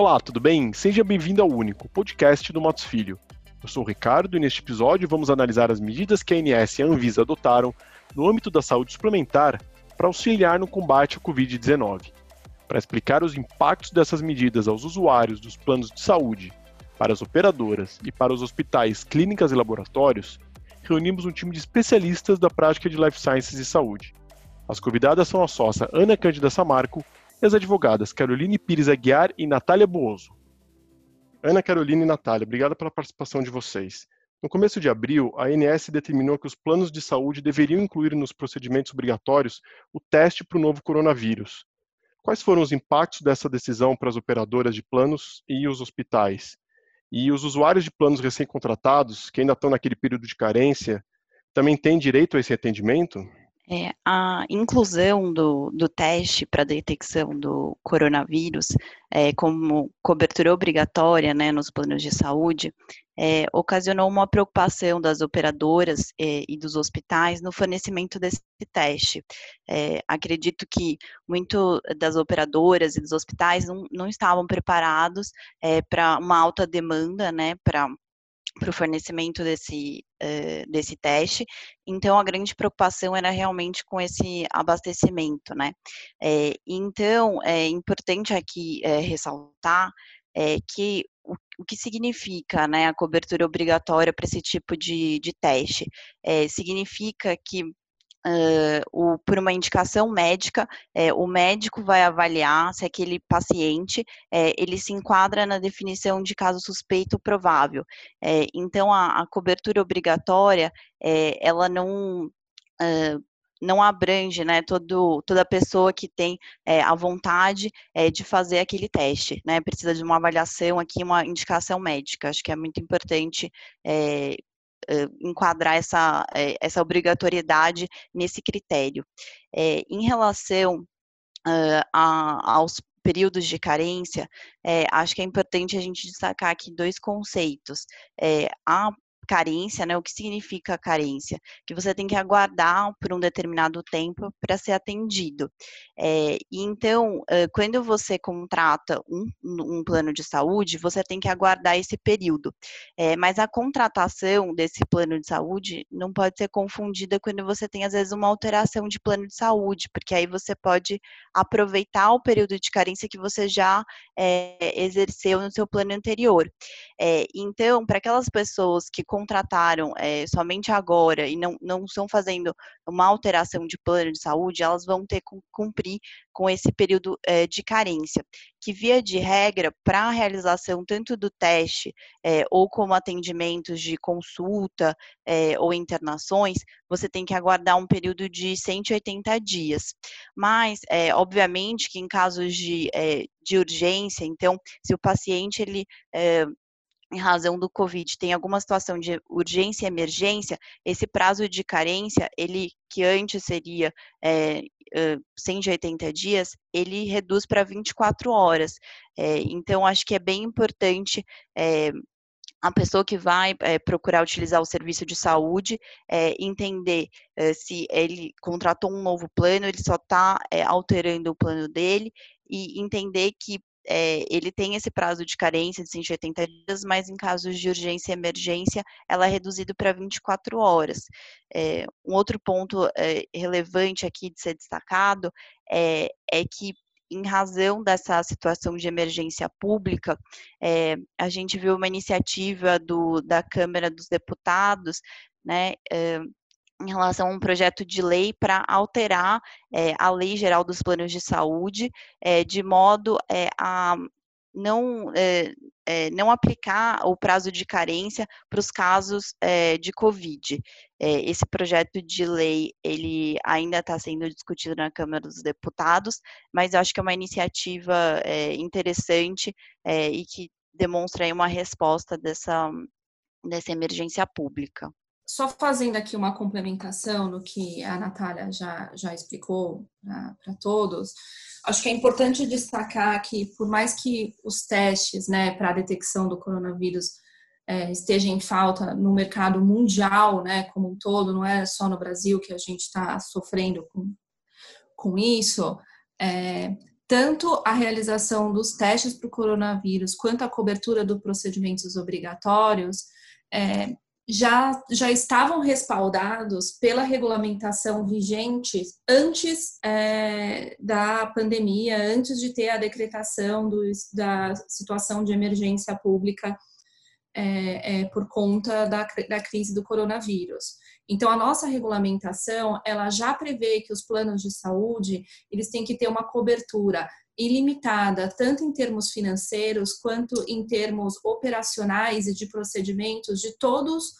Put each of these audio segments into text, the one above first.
Olá, tudo bem? Seja bem-vindo ao Único, podcast do Matos Filho. Eu sou o Ricardo e neste episódio vamos analisar as medidas que a ANS e a Anvisa adotaram no âmbito da saúde suplementar para auxiliar no combate ao Covid-19. Para explicar os impactos dessas medidas aos usuários dos planos de saúde, para as operadoras e para os hospitais, clínicas e laboratórios, reunimos um time de especialistas da prática de Life Sciences e Saúde. As convidadas são a sócia Ana Cândida Samarco e as advogadas Caroline Pires Aguiar e Natália Buoso. Ana Carolina e Natália, obrigado pela participação de vocês. No começo de abril, a ANS determinou que os planos de saúde deveriam incluir nos procedimentos obrigatórios o teste para o novo coronavírus. Quais foram os impactos dessa decisão para as operadoras de planos e os hospitais? E os usuários de planos recém-contratados, que ainda estão naquele período de carência, também têm direito a esse atendimento? É, a inclusão do, do teste para detecção do coronavírus é, como cobertura obrigatória né, nos planos de saúde é, ocasionou uma preocupação das operadoras é, e dos hospitais no fornecimento desse teste. É, acredito que muito das operadoras e dos hospitais não, não estavam preparados é, para uma alta demanda, né, para para o fornecimento desse, uh, desse teste. Então, a grande preocupação era realmente com esse abastecimento, né? É, então, é importante aqui é, ressaltar é, que o, o, que significa né, a cobertura obrigatória para esse tipo de, de teste? Significa que Uh, o, por uma indicação médica, é, o médico vai avaliar se aquele paciente é, ele se enquadra na definição de caso suspeito provável. É, então, a, a, cobertura obrigatória, ela não uh, não abrange né, todo, toda pessoa que tem é, a vontade é, de fazer aquele teste, né? Precisa de uma avaliação aqui, uma indicação médica. Acho que é muito importante é, enquadrar essa, eh, essa obrigatoriedade nesse critério. É, em relação uh, a, aos períodos de carência, é, acho que é importante a gente destacar aqui dois conceitos. É, a carência, né? O que significa carência? Que você tem que aguardar por um determinado tempo para ser atendido. É, então, quando você contrata um, um, plano de saúde, você tem que aguardar esse período. É, mas a contratação desse plano de saúde não pode ser confundida quando você tem, às vezes, uma alteração de plano de saúde, porque aí você pode aproveitar o período de carência que você já é, exerceu no seu plano anterior. então, para aquelas pessoas que contrataram é, somente agora e não, não estão fazendo uma alteração de plano de saúde, elas vão ter que cumprir com esse período é, de carência, que via de regra, para a realização tanto do teste é, ou como atendimentos de consulta ou internações, você tem que aguardar um período de 180 dias. Mas, obviamente, que em casos de, de urgência, então, se o paciente ele em razão do Covid tem alguma situação de urgência e emergência, esse prazo de carência, ele que antes seria é, uh, 180 dias, ele reduz para 24 horas. É, então, acho que é bem importante é, a pessoa que vai é, procurar utilizar o serviço de saúde é, entender é, se ele contratou um novo plano, ele só está alterando o plano dele e entender que é, ele tem esse prazo de carência de 180 dias, mas em casos de urgência e emergência, ela é reduzido para 24 horas. É, um outro ponto é, relevante aqui de ser destacado é, que em razão dessa situação de emergência pública, a gente viu uma iniciativa do, da Câmara dos Deputados, né, em relação a um projeto de lei para alterar é, a Lei Geral dos Planos de Saúde, é, de modo é, a não, não aplicar o prazo de carência para os casos de Covid. esse projeto de lei, ele ainda está sendo discutido na Câmara dos Deputados, mas acho que é uma iniciativa interessante e que demonstra uma resposta dessa, dessa emergência pública só fazendo aqui uma complementação no que a Natália já, já explicou para todos, acho que é importante destacar que, por mais que os testes né, para a detecção do coronavírus é, estejam em falta no mercado mundial, né, como um todo, não é só no Brasil que a gente está sofrendo com, com isso, é, tanto a realização dos testes para o coronavírus quanto a cobertura dos procedimentos obrigatórios é, já, já estavam respaldados pela regulamentação vigente antes é, da pandemia, antes de ter a decretação do, da situação de emergência pública é, é, por conta da, da crise do coronavírus. Então, a nossa regulamentação, ela já prevê que os planos de saúde, eles têm que ter uma cobertura ilimitada, tanto em termos financeiros quanto em termos operacionais e de procedimentos de todos,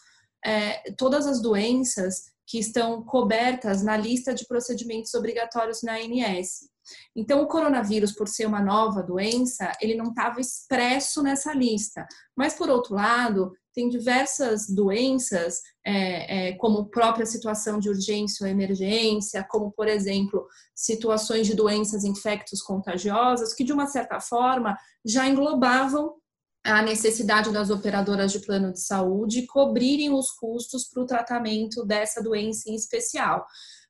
é, todas as doenças que estão cobertas na lista de procedimentos obrigatórios na ANS. Então, o coronavírus, por ser uma nova doença, ele não estava expresso nessa lista. Mas, por outro lado, tem diversas doenças, é, é, como própria situação de urgência ou emergência, como, por exemplo, situações de doenças infectos contagiosas, que, de uma certa forma, já englobavam a necessidade das operadoras de plano de saúde cobrirem os custos para o tratamento dessa doença em especial.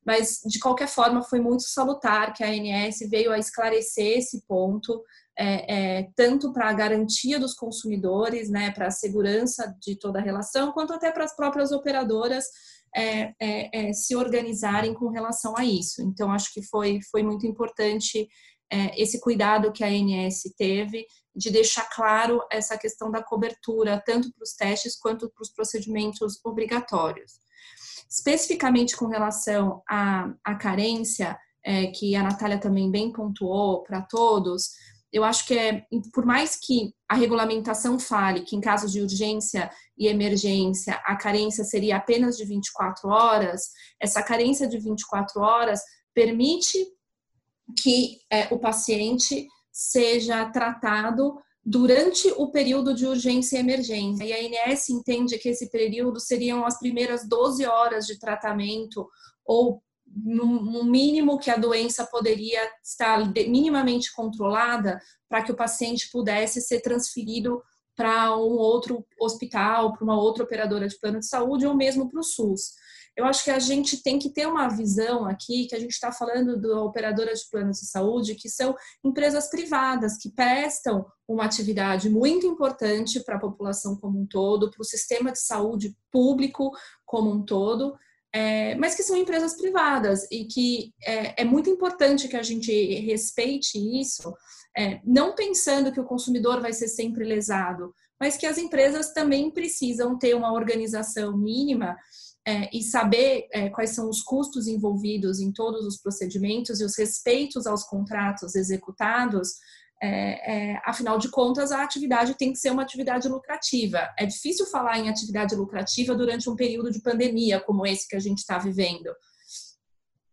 Mas de qualquer forma foi muito salutar que a ANS veio a esclarecer esse ponto, é, é, tanto para a garantia dos consumidores, né, para a segurança de toda a relação, quanto até para as próprias operadoras é, é, é, se organizarem com relação a isso. Então, acho que foi, foi muito importante é, esse cuidado que a ANS teve de deixar claro essa questão da cobertura, tanto para os testes quanto para os procedimentos obrigatórios. Especificamente com relação à, à carência, que a Natália também bem pontuou para todos, eu acho que é, por mais que a regulamentação fale que em casos de urgência e emergência a carência seria apenas de 24 horas, essa carência de 24 horas permite que é, o paciente seja tratado durante o período de urgência e emergência. E a ANS entende que esse período seriam as primeiras 12 horas de tratamento ou no mínimo que a doença poderia estar minimamente controlada para que o paciente pudesse ser transferido para um outro hospital, para uma outra operadora de plano de saúde ou mesmo para o SUS. Eu acho que a gente tem que ter uma visão aqui, que a gente está falando de operadoras de planos de saúde, que são empresas privadas que prestam uma atividade muito importante para a população como um todo, para o sistema de saúde público como um todo, é, mas que são empresas privadas e que é, é, muito importante que a gente respeite isso, é, não pensando que o consumidor vai ser sempre lesado, mas que as empresas também precisam ter uma organização mínima é, e saber é, quais são os custos envolvidos em todos os procedimentos e os respeitos aos contratos executados, é, é, afinal de contas, a atividade tem que ser uma atividade lucrativa. É difícil falar em atividade lucrativa durante um período de pandemia como esse que a gente está vivendo.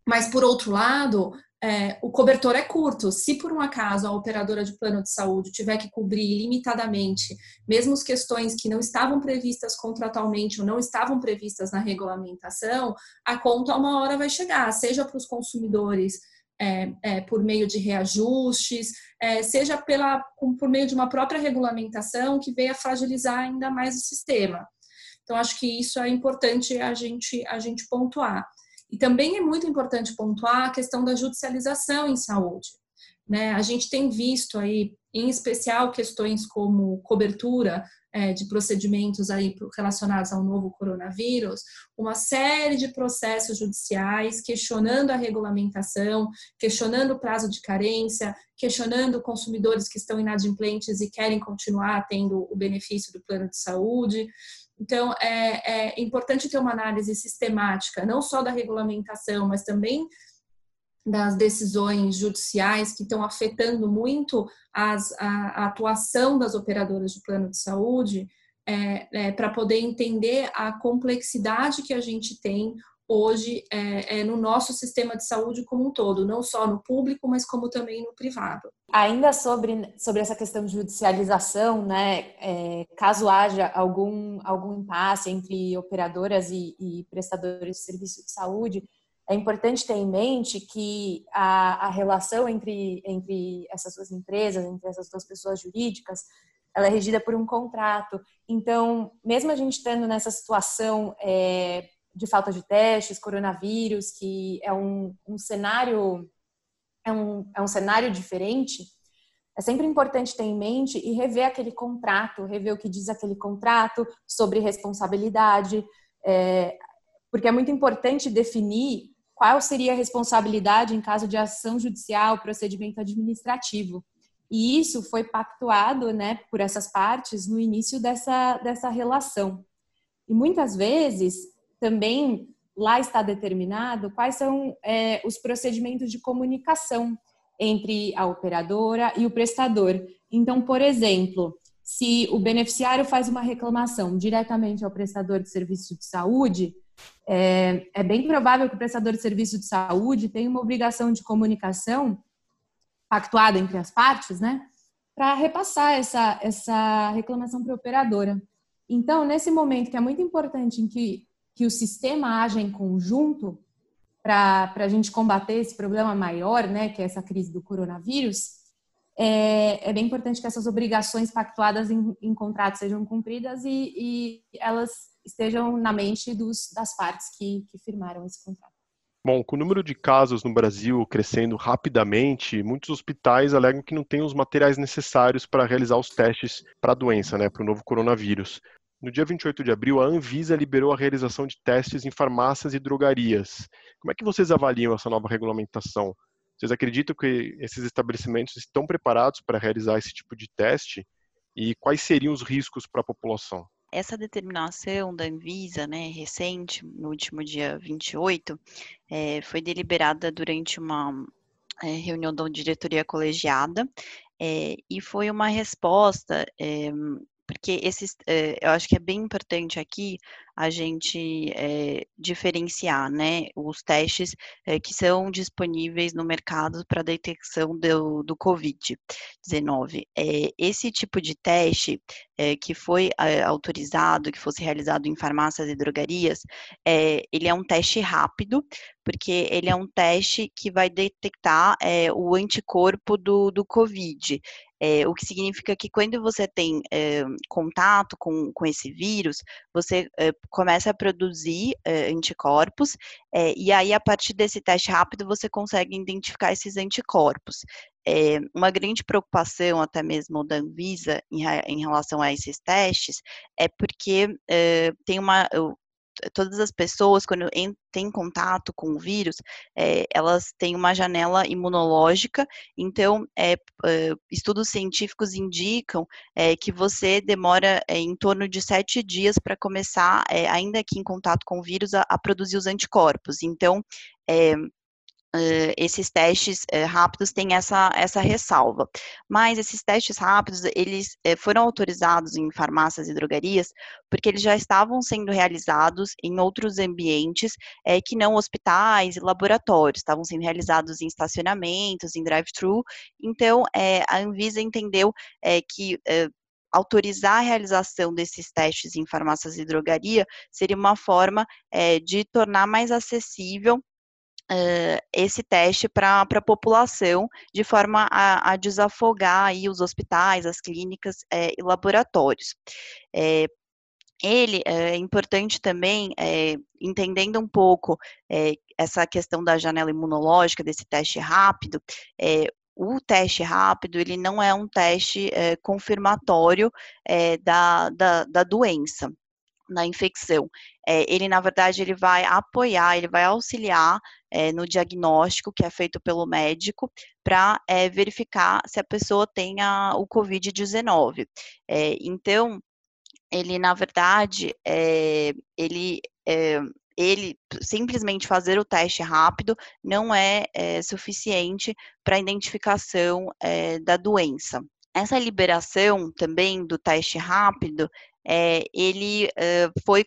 Mas, por outro lado, é, o cobertor é curto. Se por um acaso a operadora de plano de saúde tiver que cobrir limitadamente, mesmo as questões que não estavam previstas contratualmente ou não estavam previstas na regulamentação, a conta uma hora vai chegar, seja para os consumidores é, é, por meio de reajustes, é, seja pela, por meio de uma própria regulamentação que venha fragilizar ainda mais o sistema. Então, acho que isso é importante a gente, a gente pontuar. E também é muito importante pontuar a questão da judicialização em saúde. Né? A gente tem visto aí, em especial, questões como cobertura é, de procedimentos aí relacionados ao novo coronavírus, uma série de processos judiciais questionando a regulamentação, questionando o prazo de carência, questionando consumidores que estão inadimplentes e querem continuar tendo o benefício do plano de saúde. Então, é, é importante ter uma análise sistemática, não só da regulamentação, mas também das decisões judiciais que estão afetando muito as, a, a, atuação das operadoras de plano de saúde, é, é, para poder entender a complexidade que a gente tem hoje é, é, no nosso sistema de saúde como um todo, não só no público, mas como também no privado. Ainda sobre, sobre essa questão de judicialização, né, é, caso haja algum, algum impasse entre operadoras e, e, prestadores de serviço de saúde, é importante ter em mente que a, a relação entre, entre essas duas empresas, entre essas duas pessoas jurídicas, ela é regida por um contrato. Então, mesmo a gente estando nessa situação é, de falta de testes, coronavírus, que é um, um cenário é um, é um cenário diferente, é sempre importante ter em mente e rever aquele contrato, rever o que diz aquele contrato sobre responsabilidade, é, porque é muito importante definir qual seria a responsabilidade em caso de ação judicial, procedimento administrativo. E isso foi pactuado né, por essas partes no início dessa, dessa relação. E muitas vezes também lá está determinado quais são é, os procedimentos de comunicação entre a operadora e o prestador. Então, por exemplo, se o beneficiário faz uma reclamação diretamente ao prestador de serviço de saúde, é, é, bem provável que o prestador de serviço de saúde tenha uma obrigação de comunicação pactuada entre as partes, né, para repassar essa, essa reclamação para a operadora. Então, nesse momento que é muito importante em que, que o sistema haja em conjunto para a gente combater esse problema maior, né, que é essa crise do coronavírus, é, é bem importante que essas obrigações pactuadas em, em contrato sejam cumpridas e, e, elas estejam na mente dos, das partes que, que firmaram esse contrato. Bom, com o número de casos no Brasil crescendo rapidamente, muitos hospitais alegam que não têm os materiais necessários para realizar os testes para a doença, né, para o novo coronavírus. No dia 28 de abril, a Anvisa liberou a realização de testes em farmácias e drogarias. Como é que vocês avaliam essa nova regulamentação? Vocês acreditam que esses estabelecimentos estão preparados para realizar esse tipo de teste? E quais seriam os riscos para a população? Essa determinação da Anvisa, né, recente, no último dia 28, é, foi deliberada durante uma é, reunião da diretoria colegiada é, e foi uma resposta porque esses, eh, eu acho que é bem importante aqui a gente eh, diferenciar, né, os testes eh, que são disponíveis no mercado para detecção do, do Covid-19. esse tipo de teste que foi autorizado, que fosse realizado em farmácias e drogarias, ele é um teste rápido, porque ele é um teste que vai detectar o anticorpo do, do Covid. É, o que significa que quando você tem é, contato com, com esse vírus, você é, começa a produzir anticorpos, e aí, a partir desse teste rápido, você consegue identificar esses anticorpos. uma grande preocupação, até mesmo da Anvisa, em, em relação a esses testes, é porque tem uma todas as pessoas, quando têm contato com o vírus, é, elas têm uma janela imunológica, então, é, estudos científicos indicam que você demora em torno de sete dias para começar, ainda que em contato com o vírus, a, a produzir os anticorpos. Então, Uh, esses testes uh, rápidos têm essa, essa ressalva. Mas esses testes rápidos, eles uh, foram autorizados em farmácias e drogarias porque eles já estavam sendo realizados em outros ambientes que não hospitais e laboratórios, estavam sendo realizados em estacionamentos, em drive-thru. Então, a Anvisa entendeu que autorizar a realização desses testes em farmácias e drogaria seria uma forma de tornar mais acessível uh, esse teste para a população, de forma a, a, desafogar aí os hospitais, as clínicas é, e laboratórios. É, ele é importante também, é, entendendo um pouco é, essa questão da janela imunológica, desse teste rápido, é, o teste rápido, ele não é um teste confirmatório da, da, da doença na infecção. É, ele, na verdade, ele vai apoiar, ele vai auxiliar é, no diagnóstico que é feito pelo médico para é, verificar se a pessoa tem o Covid-19. então, ele, na verdade, ele ele simplesmente fazer o teste rápido não é, é suficiente para a identificação é, da doença. Essa liberação também do teste rápido, é, ele foi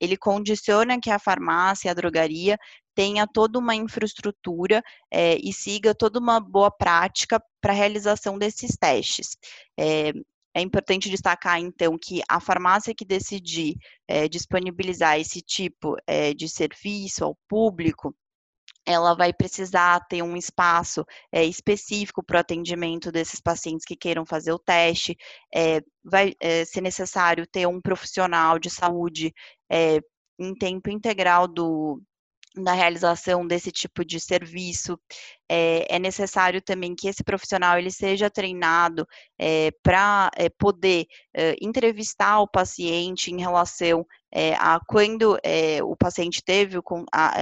ele condiciona que a farmácia, a drogaria tenha toda uma infraestrutura é, e siga toda uma boa prática para a realização desses testes. É, é, importante destacar, então, que a farmácia que decidir é, disponibilizar esse tipo de serviço ao público, ela vai precisar ter um espaço é, específico para o atendimento desses pacientes que queiram fazer o teste, é, vai é, ser necessário ter um profissional de saúde em tempo integral do, da realização desse tipo de serviço. É, é, necessário também que esse profissional ele seja treinado é, para é, poder é, entrevistar o paciente em relação a quando o paciente teve a,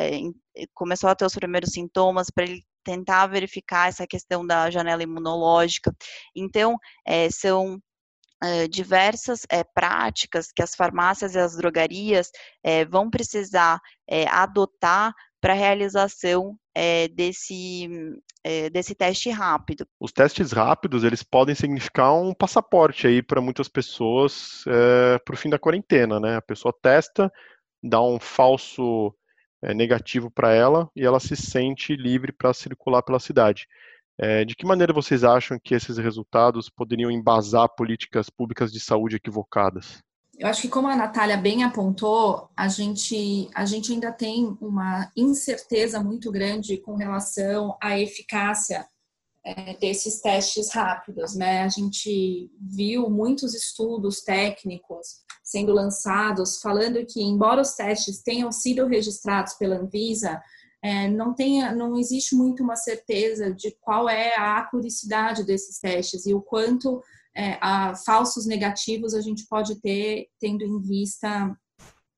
começou a ter os primeiros sintomas para ele tentar verificar essa questão da janela imunológica. Então, são diversas é, práticas que as farmácias e as drogarias é, vão precisar adotar para a realização desse, desse teste rápido. Os testes rápidos, eles podem significar um passaporte aí para muitas pessoas para o fim da quarentena, né? A pessoa testa, dá um falso negativo para ela e ela se sente livre para circular pela cidade. É, de que maneira vocês acham que esses resultados poderiam embasar políticas públicas de saúde equivocadas? Eu acho que, como a Natália bem apontou, a gente, a gente ainda tem uma incerteza muito grande com relação à eficácia é, desses testes rápidos. Né? A gente viu muitos estudos técnicos sendo lançados falando que, embora os testes tenham sido registrados pela Anvisa, é, não, tem, não existe muito uma certeza de qual é a acuricidade desses testes e o quanto é, a, falsos negativos a gente pode ter tendo em vista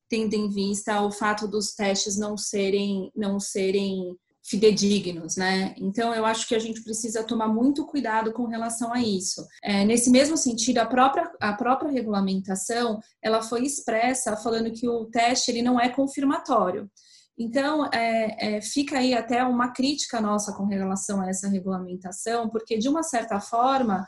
tendo em vista o fato dos testes não serem não serem fidedignos, né? Então eu acho que a gente precisa tomar muito cuidado com relação a isso. É, nesse mesmo sentido, a própria a própria regulamentação ela foi expressa falando que o teste ele não é confirmatório. Então, é, é, fica aí até uma crítica nossa com relação a essa regulamentação, porque, de uma certa forma,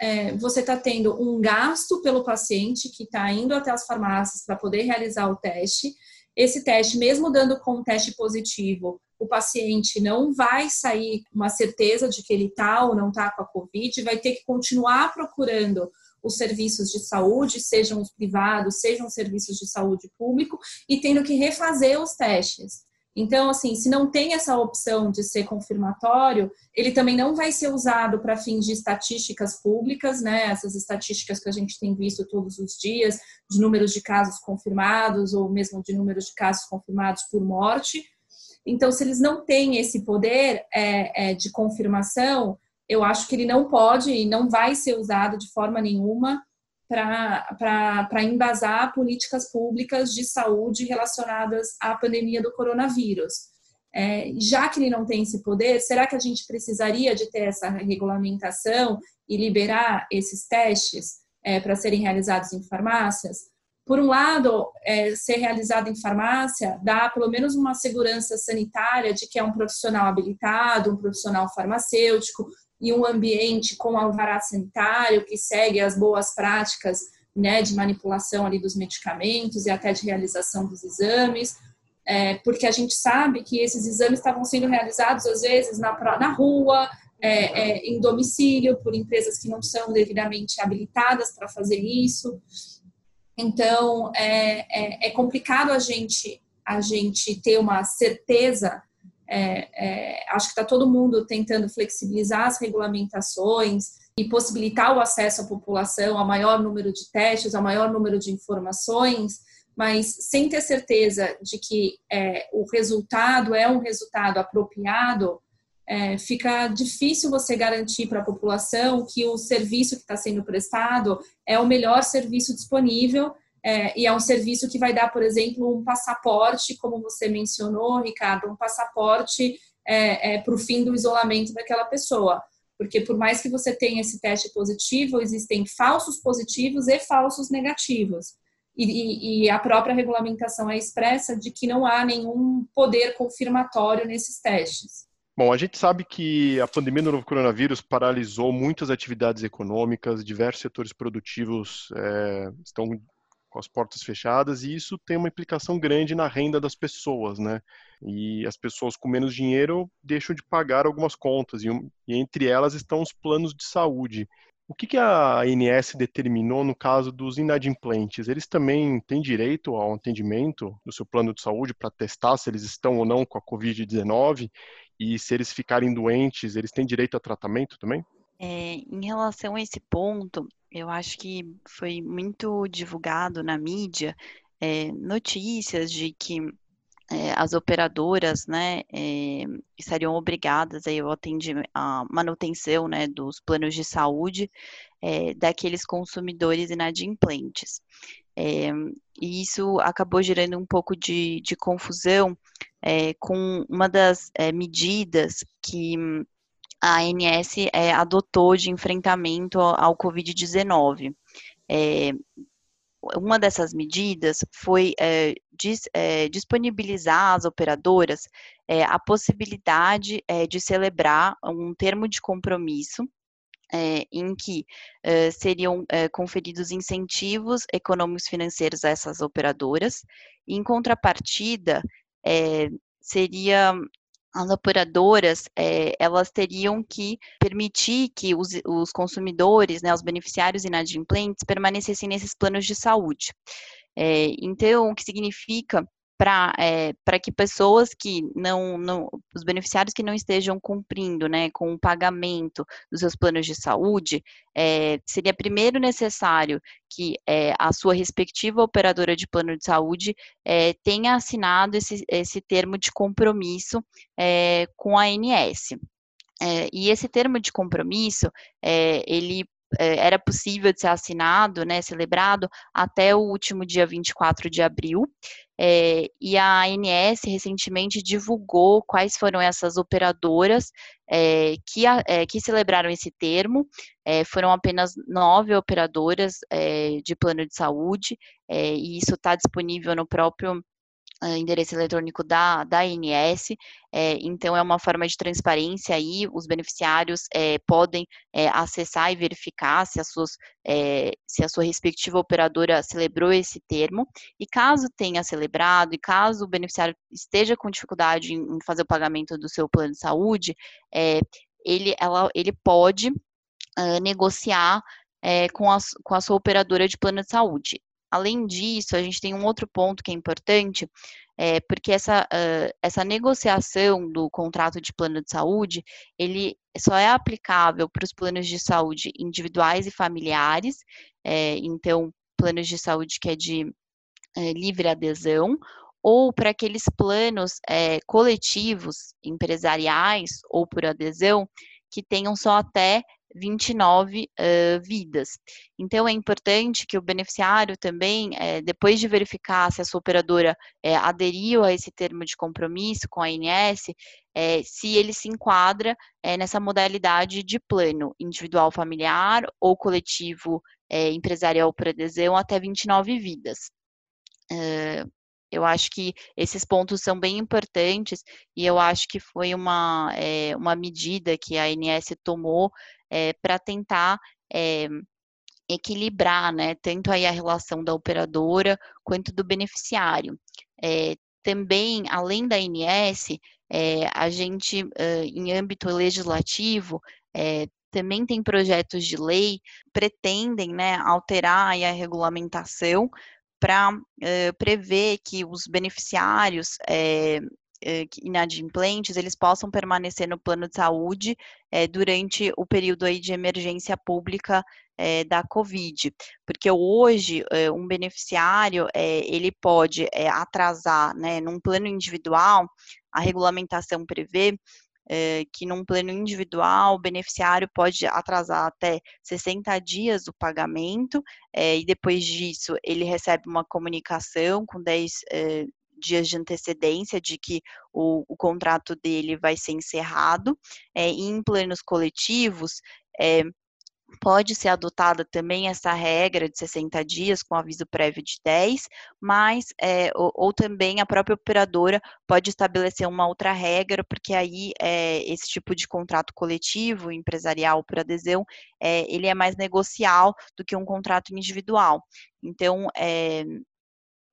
é, você está tendo um gasto pelo paciente que está indo até as farmácias para poder realizar o teste. Esse teste, mesmo dando com um teste positivo, o paciente não vai sair com uma certeza de que ele está ou não está com a Covid, vai ter que continuar procurando os serviços de saúde, sejam os privados, sejam os serviços de saúde público, e tendo que refazer os testes. Então, assim, se não tem essa opção de ser confirmatório, ele também não vai ser usado para fins de estatísticas públicas, né? Essas estatísticas que a gente tem visto todos os dias, de números de casos confirmados, ou mesmo de números de casos confirmados por morte. Então, se eles não têm esse poder é, é, de confirmação, eu acho que ele não pode e não vai ser usado de forma nenhuma para embasar políticas públicas de saúde relacionadas à pandemia do coronavírus. É, já que ele não tem esse poder, será que a gente precisaria de ter essa regulamentação e liberar esses testes é, para serem realizados em farmácias? Por um lado, é, ser realizado em farmácia dá pelo menos uma segurança sanitária de que é um profissional habilitado, um profissional farmacêutico, e um ambiente com alvará sanitário que segue as boas práticas né, de manipulação ali dos medicamentos e até de realização dos exames, é, porque a gente sabe que esses exames estavam sendo realizados às vezes na, na rua, é, é, em domicílio, por empresas que não são devidamente habilitadas para fazer isso. Então, é, é, é complicado a gente, a gente ter uma certeza é, é, acho que está todo mundo tentando flexibilizar as regulamentações e possibilitar o acesso à população a maior número de testes, a maior número de informações, mas sem ter certeza de que é, o resultado é um resultado apropriado, é, fica difícil você garantir para a população que o serviço que está sendo prestado é o melhor serviço disponível é, e é um serviço que vai dar, por exemplo, um passaporte, como você mencionou, Ricardo, um passaporte é, é, para o fim do isolamento daquela pessoa. Porque por mais que você tenha esse teste positivo, existem falsos positivos e falsos negativos. E, e, e a própria regulamentação é expressa de que não há nenhum poder confirmatório nesses testes. Bom, a gente sabe que a pandemia do novo coronavírus paralisou muitas atividades econômicas, diversos setores produtivos é, estão com as portas fechadas, e isso tem uma implicação grande na renda das pessoas, né? E as pessoas com menos dinheiro deixam de pagar algumas contas, e, e entre elas estão os planos de saúde. O que, que a ANS determinou no caso dos inadimplentes? Eles também têm direito ao atendimento do seu plano de saúde para testar se eles estão ou não com a Covid-19 e se eles ficarem doentes, eles têm direito a tratamento também? É, em relação a esse ponto, eu acho que foi muito divulgado na mídia é, notícias de que é, as operadoras, né, é, estariam obrigadas aí ao atendimento, a manutenção, né, dos planos de saúde daqueles consumidores inadimplentes. E isso acabou gerando um pouco de, de confusão com uma das medidas que a ANS adotou de enfrentamento ao, ao Covid-19 uma dessas medidas foi é, dis, é, disponibilizar às operadoras é, a possibilidade de celebrar um termo de compromisso em que seriam conferidos incentivos econômicos financeiros a essas operadoras, em contrapartida, seria as operadoras, é, elas teriam que permitir que os, os consumidores, né, os beneficiários inadimplentes, permanecessem nesses planos de saúde. É, então, o que significa para é, que pessoas que não, não, os beneficiários que não estejam cumprindo né, com o pagamento dos seus planos de saúde, é, seria primeiro necessário que é, a sua respectiva operadora de plano de saúde é, tenha assinado esse, esse termo de compromisso é, com a ANS. É, e esse termo de compromisso, ele era possível de ser assinado, né, celebrado até o último dia 24 de abril, é, e a ANS recentemente divulgou quais foram essas operadoras é, que, é, que celebraram esse termo. foram apenas nove operadoras de plano de saúde, e isso está disponível no próprio endereço eletrônico da, da ANS, é, então é uma forma de transparência aí, os beneficiários é, podem é, acessar e verificar se, suas, se a sua respectiva operadora celebrou esse termo, e caso tenha celebrado, e caso o beneficiário esteja com dificuldade em, fazer o pagamento do seu plano de saúde, ele, ela, ele pode negociar é, com, a, com a sua operadora de plano de saúde. Além disso, a gente tem um outro ponto que é importante, é, porque essa, uh, essa negociação do contrato de plano de saúde, ele só é aplicável para os planos de saúde individuais e familiares, é, então, planos de saúde que é de é, livre adesão, ou para aqueles planos é, coletivos, empresariais ou por adesão, que tenham só até 29 uh, vidas. Então, é importante que o beneficiário também, é, depois de verificar se a sua operadora é, aderiu a esse termo de compromisso com a ANS, é, se ele se enquadra nessa modalidade de plano individual familiar ou coletivo empresarial por adesão até 29 vidas. Eu acho que esses pontos são bem importantes e eu acho que foi uma, é, uma medida que a ANS tomou é, para tentar é, equilibrar, né, tanto aí a relação da operadora quanto do beneficiário. É, também, além da ANS, a gente, em âmbito legislativo, também tem projetos de lei pretendem né, alterar a regulamentação para prever que os beneficiários eh, inadimplentes, eles possam permanecer no plano de saúde é, durante o período aí de emergência pública é, da Covid, porque hoje é, um beneficiário ele pode atrasar, né, num plano individual, a regulamentação prevê que num plano individual o beneficiário pode atrasar até 60 dias o pagamento, e depois disso ele recebe uma comunicação com 10 dias de antecedência de que o, o contrato dele vai ser encerrado. É, em planos coletivos, é, pode ser adotada também essa regra de 60 dias com aviso prévio de 10, mas é, ou, ou, também a própria operadora pode estabelecer uma outra regra, porque aí é, esse tipo de contrato coletivo, empresarial por adesão, é, ele é mais negocial do que um contrato individual. Então,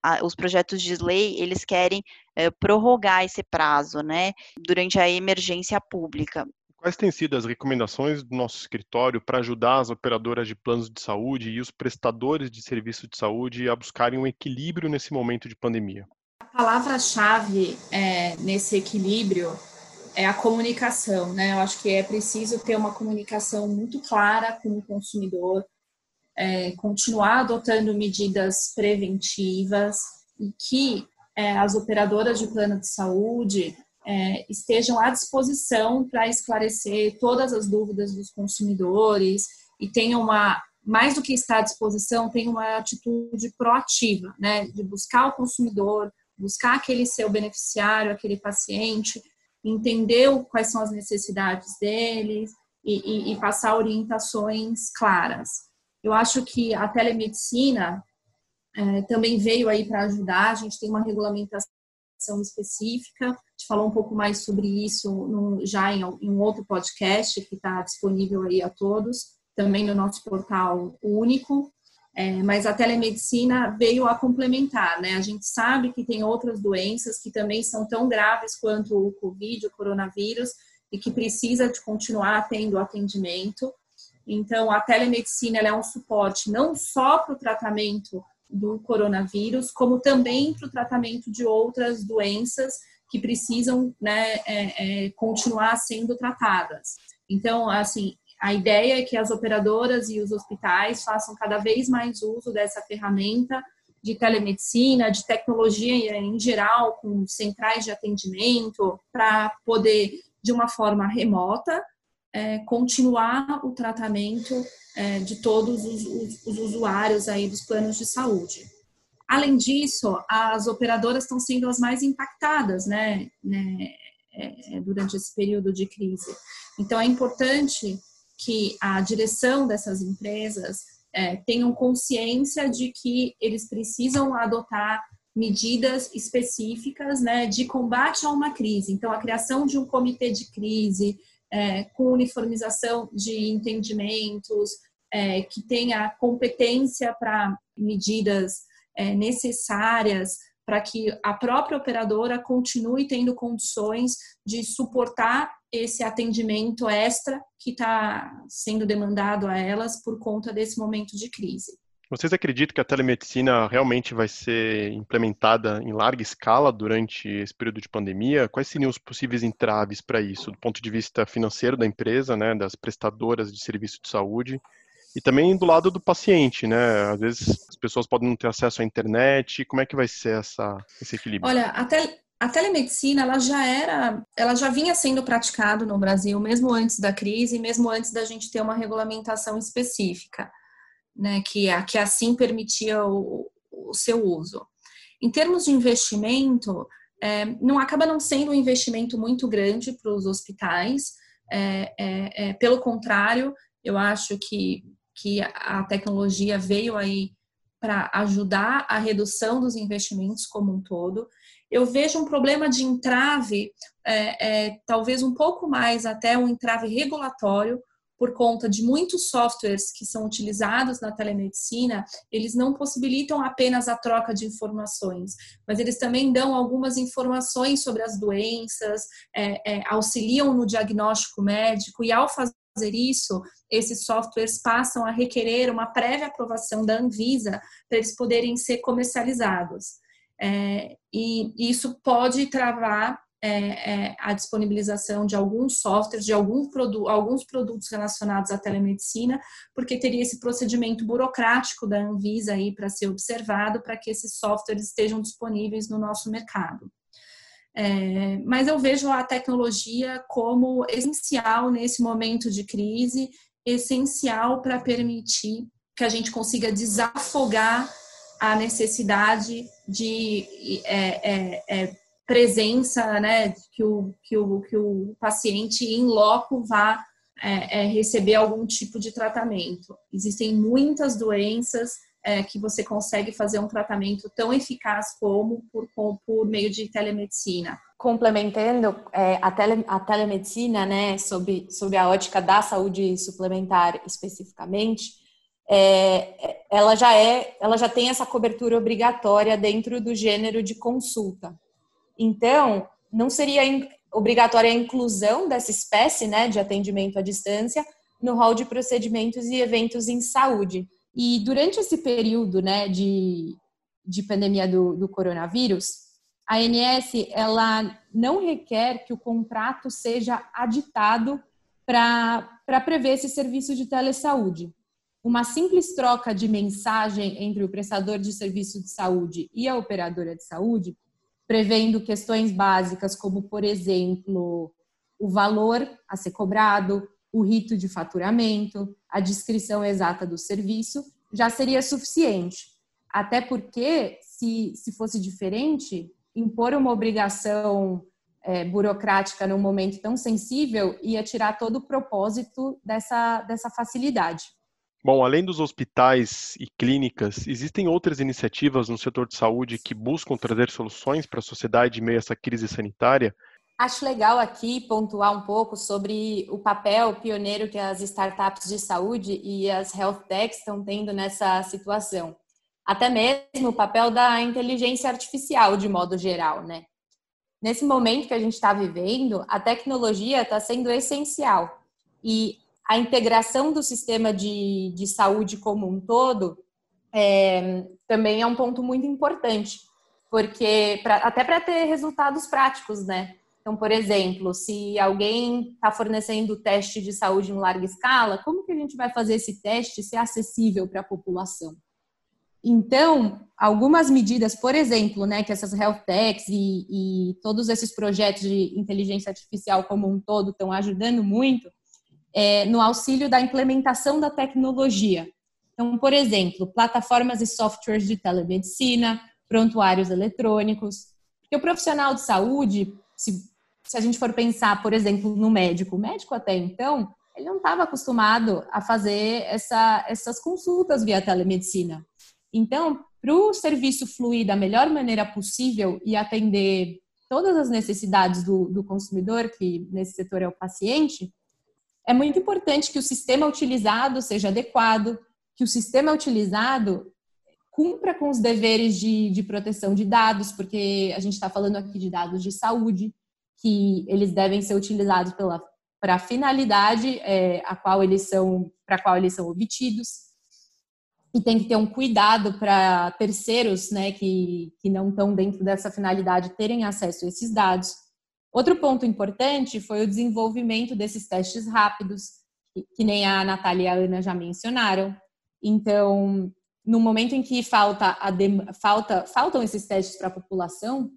a, os projetos de lei, eles querem é, prorrogar esse prazo, né, durante a emergência pública. Quais têm sido as recomendações do nosso escritório para ajudar as operadoras de planos de saúde e os prestadores de serviço de saúde a buscarem um equilíbrio nesse momento de pandemia? A palavra-chave é, nesse equilíbrio é a comunicação, né? Eu acho que é preciso ter uma comunicação muito clara com o consumidor, é, continuar adotando medidas preventivas e que é, as operadoras de plano de saúde é, estejam à disposição para esclarecer todas as dúvidas dos consumidores e tenham uma, mais do que estar à disposição, tem uma atitude proativa, né, de buscar o consumidor, buscar aquele seu beneficiário, aquele paciente, entender quais são as necessidades deles e, e, e passar orientações claras. Eu acho que a telemedicina é, também veio aí para ajudar. A gente tem uma regulamentação específica. A gente falou um pouco mais sobre isso no, já em, em, um outro podcast que está disponível aí a todos, também no nosso portal único. É, mas a telemedicina veio a complementar, né? A gente sabe que tem outras doenças que também são tão graves quanto o Covid, o coronavírus, e que precisa de continuar tendo atendimento. Então, a telemedicina é um suporte não só para o tratamento do coronavírus, como também para o tratamento de outras doenças que precisam né, é, é, continuar sendo tratadas. Então, assim, a ideia é que as operadoras e os hospitais façam cada vez mais uso dessa ferramenta de telemedicina, de tecnologia em geral, com centrais de atendimento, para poder, de uma forma remota, é, continuar o tratamento é, de todos os, os, os, usuários aí dos planos de saúde. Além disso, as operadoras estão sendo as mais impactadas, né, né é, durante esse período de crise. Então, é importante que a direção dessas empresas é, tenham consciência de que eles precisam adotar medidas específicas né, de combate a uma crise. Então, a criação de um comitê de crise, é, com uniformização de entendimentos, é, que tenha competência para medidas é, necessárias para que a própria operadora continue tendo condições de suportar esse atendimento extra que está sendo demandado a elas por conta desse momento de crise. Vocês acreditam que a telemedicina realmente vai ser implementada em larga escala durante esse período de pandemia? Quais seriam os possíveis entraves para isso, do ponto de vista financeiro da empresa, né, das prestadoras de serviço de saúde, e também do lado do paciente, né? Às vezes as pessoas podem não ter acesso à internet. Como é que vai ser essa, esse equilíbrio? Olha, a, tel a telemedicina ela já era, ela já vinha sendo praticado no Brasil, mesmo antes da crise, mesmo antes da gente ter uma regulamentação específica né, que, que assim permitia o, o seu uso. Em termos de investimento, é, não acaba não sendo um investimento muito grande para os hospitais. É, é, é, pelo contrário, eu acho que, que a tecnologia veio aí para ajudar a redução dos investimentos como um todo. Eu vejo um problema de entrave, é, é, talvez um pouco mais até um entrave regulatório, por conta de muitos softwares que são utilizados na telemedicina, eles não possibilitam apenas a troca de informações, mas eles também dão algumas informações sobre as doenças, é, é, auxiliam no diagnóstico médico e ao fazer isso, esses softwares passam a requerer uma prévia aprovação da Anvisa para eles poderem ser comercializados. É, e isso pode travar é, é, a disponibilização de alguns softwares, de algum produ alguns produtos relacionados à telemedicina, porque teria esse procedimento burocrático da Anvisa aí para ser observado para que esses softwares estejam disponíveis no nosso mercado. É, mas eu vejo a tecnologia como essencial nesse momento de crise, essencial para permitir que a gente consiga desafogar a necessidade de é, é, é presença, né, que o, que o, que o paciente em loco vá é, é, receber algum tipo de tratamento. Existem muitas doenças é, que você consegue fazer um tratamento tão eficaz como por, por meio de telemedicina. Complementando é, a, tele, a telemedicina, né, sobre, sobre a ótica da saúde suplementar especificamente, é, ela já é, ela já tem essa cobertura obrigatória dentro do gênero de consulta. Então, não seria obrigatória a inclusão dessa espécie né, de atendimento à distância no rol de procedimentos e eventos em saúde. E durante esse período né, de, de pandemia do, do coronavírus, a ANS ela não requer que o contrato seja aditado para prever esse serviço de telesaúde. Uma simples troca de mensagem entre o prestador de serviço de saúde e a operadora de saúde prevendo questões básicas como, por exemplo, o valor a ser cobrado, o rito de faturamento, a descrição exata do serviço, já seria suficiente. Até porque, se, se fosse diferente, impor uma obrigação é, burocrática num momento tão sensível ia tirar todo o propósito dessa, dessa facilidade. Bom, além dos hospitais e clínicas, existem outras iniciativas no setor de saúde que buscam trazer soluções para a sociedade em meio a essa crise sanitária? Acho legal aqui pontuar um pouco sobre o papel pioneiro que as startups de saúde e as health techs estão tendo nessa situação. Até mesmo o papel da inteligência artificial, de modo geral, né? Nesse momento que a gente está vivendo, a tecnologia está sendo essencial e a integração do sistema de, de saúde como um todo é, também é um ponto muito importante, porque pra, até para ter resultados práticos, né? Então, por exemplo, se alguém está fornecendo teste de saúde em larga escala, como que a gente vai fazer esse teste ser acessível para a população? Então, algumas medidas, por exemplo, né, que essas health techs e, e todos esses projetos de inteligência artificial como um todo estão ajudando muito, é, no auxílio da implementação da tecnologia. Então, por exemplo, plataformas e softwares de telemedicina, prontuários eletrônicos. Porque o profissional de saúde, se se a gente for pensar, por exemplo, no médico, o médico até então, ele não estava acostumado a fazer essa, essas consultas via telemedicina. Então, para o serviço fluir da melhor maneira possível e atender todas as necessidades do, do consumidor, que nesse setor é o paciente, é muito importante que o sistema utilizado seja adequado, que o sistema utilizado cumpra com os deveres de, de proteção de dados, porque a gente está falando aqui de dados de saúde, que eles devem ser utilizados para a finalidade é, a qual eles são para qual eles são obtidos e tem que ter um cuidado para terceiros, né, que, que não estão dentro dessa finalidade terem acesso a esses dados. Outro ponto importante foi o desenvolvimento desses testes rápidos, que, nem a Natália e a Ana já mencionaram. Então, no momento em que falta, a falta faltam esses testes para a população,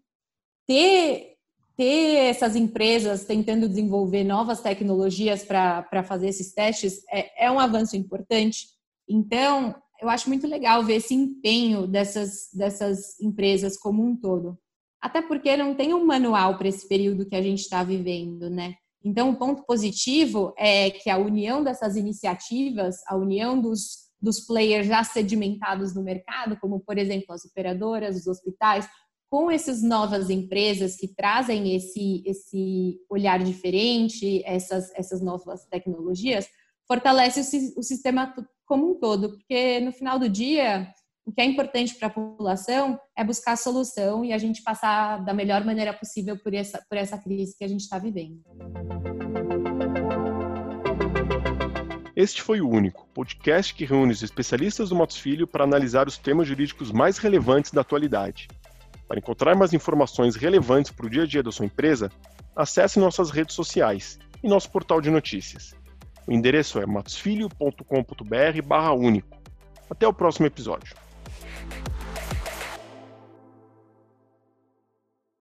ter ter essas empresas tentando desenvolver novas tecnologias para fazer esses testes é, é um avanço importante. Então, eu acho muito legal ver esse empenho dessas, dessas empresas como um todo. Até porque não tem um manual para esse período que a gente está vivendo, né? Então, o ponto positivo é que a união dessas iniciativas, a união dos, dos players já sedimentados no mercado, como, por exemplo, as operadoras, os hospitais, com essas novas empresas que trazem esse, esse olhar diferente, essas, essas novas tecnologias, fortalece o, o sistema como um todo, porque no final do dia, o que é importante para a população é buscar solução e a gente passar da melhor maneira possível por essa, por essa crise que a gente está vivendo. Este foi o único podcast que reúne os especialistas do Matos Filho para analisar os temas jurídicos mais relevantes da atualidade. Para encontrar mais informações relevantes para o dia a dia da sua empresa, acesse nossas redes sociais e nosso portal de notícias. O endereço é matosfilho.com.br/único. Até o próximo episódio. Thank you.